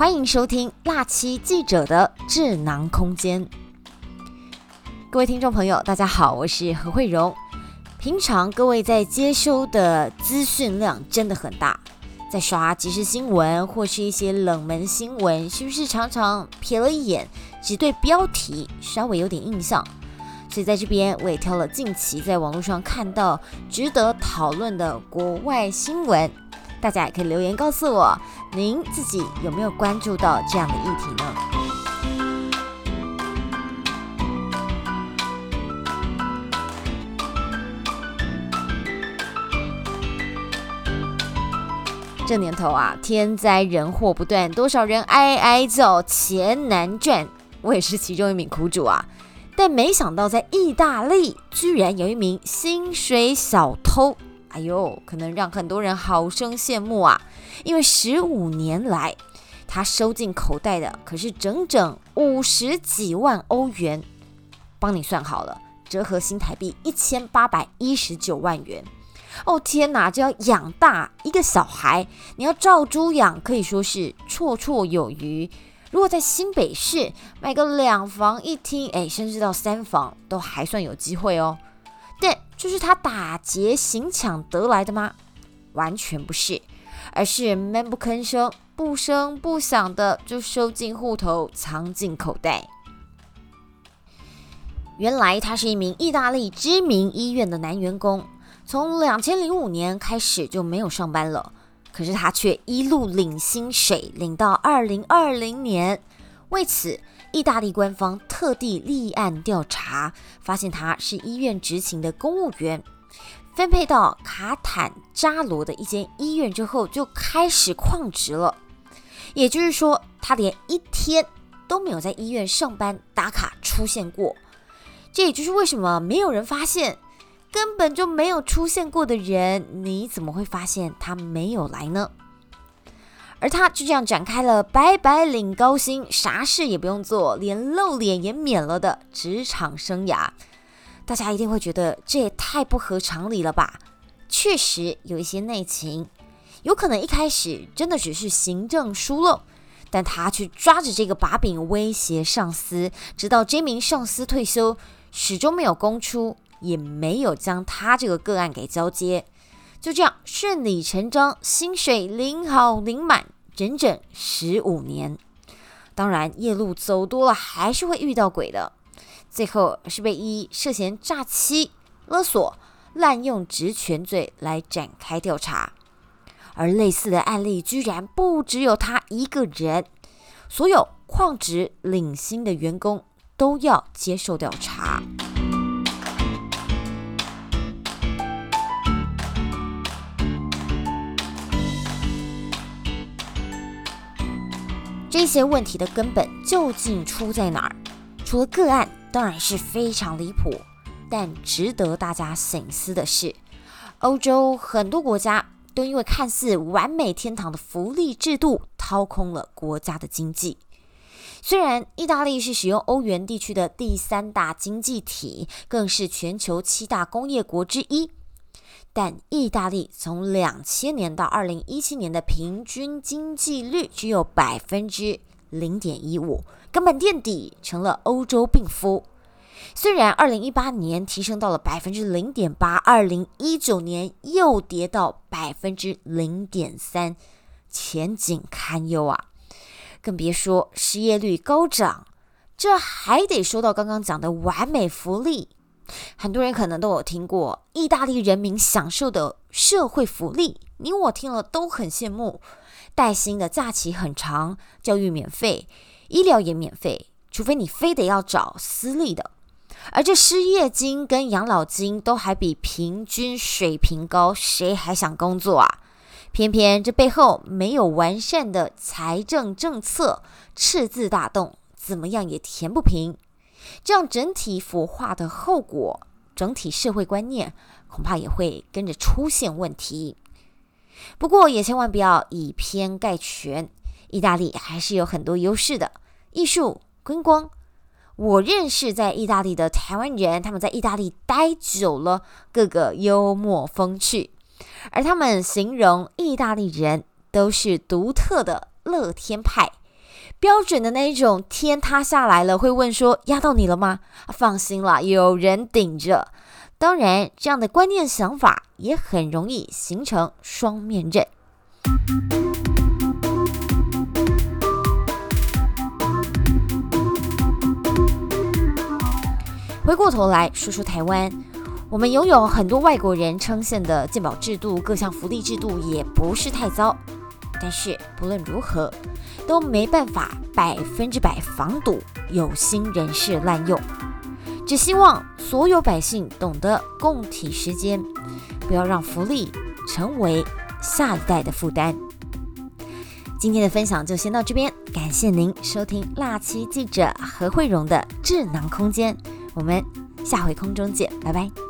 欢迎收听辣七记者的智囊空间。各位听众朋友，大家好，我是何慧荣。平常各位在接收的资讯量真的很大，在刷即时新闻或是一些冷门新闻，是不是常常瞥了一眼，只对标题稍微有点印象？所以在这边我也挑了近期在网络上看到值得讨论的国外新闻。大家也可以留言告诉我，您自己有没有关注到这样的议题呢？这年头啊，天灾人祸不断，多少人挨挨揍，钱难赚，我也是其中一名苦主啊。但没想到，在意大利居然有一名薪水小偷。哎呦，可能让很多人好生羡慕啊！因为十五年来，他收进口袋的可是整整五十几万欧元，帮你算好了，折合新台币一千八百一十九万元。哦天哪，这要养大一个小孩，你要照猪养，可以说是绰绰有余。如果在新北市买个两房一厅，哎，甚至到三房，都还算有机会哦。但就是他打劫行抢得来的吗？完全不是，而是闷不吭声、不声不响的就收进户头、藏进口袋。原来他是一名意大利知名医院的男员工，从两千零五年开始就没有上班了，可是他却一路领薪水，领到二零二零年。为此。意大利官方特地立案调查，发现他是医院执勤的公务员，分配到卡坦扎罗的一间医院之后，就开始旷职了。也就是说，他连一天都没有在医院上班打卡出现过。这也就是为什么没有人发现，根本就没有出现过的人，你怎么会发现他没有来呢？而他就这样展开了白白领高薪、啥事也不用做、连露脸也免了的职场生涯。大家一定会觉得这也太不合常理了吧？确实有一些内情，有可能一开始真的只是行政疏漏，但他却抓着这个把柄威胁上司，直到这名上司退休，始终没有供出，也没有将他这个个案给交接。就这样顺理成章，薪水领好领满，整整十五年。当然，夜路走多了，还是会遇到鬼的。最后是被以涉嫌诈欺、勒索、滥用职权罪来展开调查。而类似的案例居然不只有他一个人，所有旷职领薪的员工都要接受调查。这些问题的根本究竟出在哪儿？除了个案当然是非常离谱，但值得大家省思的是，欧洲很多国家都因为看似完美天堂的福利制度掏空了国家的经济。虽然意大利是使用欧元地区的第三大经济体，更是全球七大工业国之一。但意大利从两千年到二零一七年的平均经济率只有百分之零点一五，根本垫底，成了欧洲病夫。虽然二零一八年提升到了百分之零点八，二零一九年又跌到百分之零点三，前景堪忧啊！更别说失业率高涨，这还得说到刚刚讲的完美福利。很多人可能都有听过意大利人民享受的社会福利，你我听了都很羡慕。带薪的假期很长，教育免费，医疗也免费，除非你非得要找私立的。而这失业金跟养老金都还比平均水平高，谁还想工作啊？偏偏这背后没有完善的财政政策，赤字大洞，怎么样也填不平。这样整体腐化的后果，整体社会观念恐怕也会跟着出现问题。不过也千万不要以偏概全，意大利还是有很多优势的。艺术、观光，我认识在意大利的台湾人，他们在意大利待久了，个个幽默风趣，而他们形容意大利人都是独特的乐天派，标准的那一种，天塌下来了会问说压到你了吗？放心啦，有人顶着。当然，这样的观念想法也很容易形成双面刃。回过头来说说台湾，我们拥有很多外国人称羡的健保制度，各项福利制度也不是太糟。但是不论如何，都没办法百分之百防堵有心人士滥用。只希望所有百姓懂得共体时间，不要让福利成为下一代的负担。今天的分享就先到这边，感谢您收听辣期记者何慧荣的智囊空间。我们下回空中见，拜拜。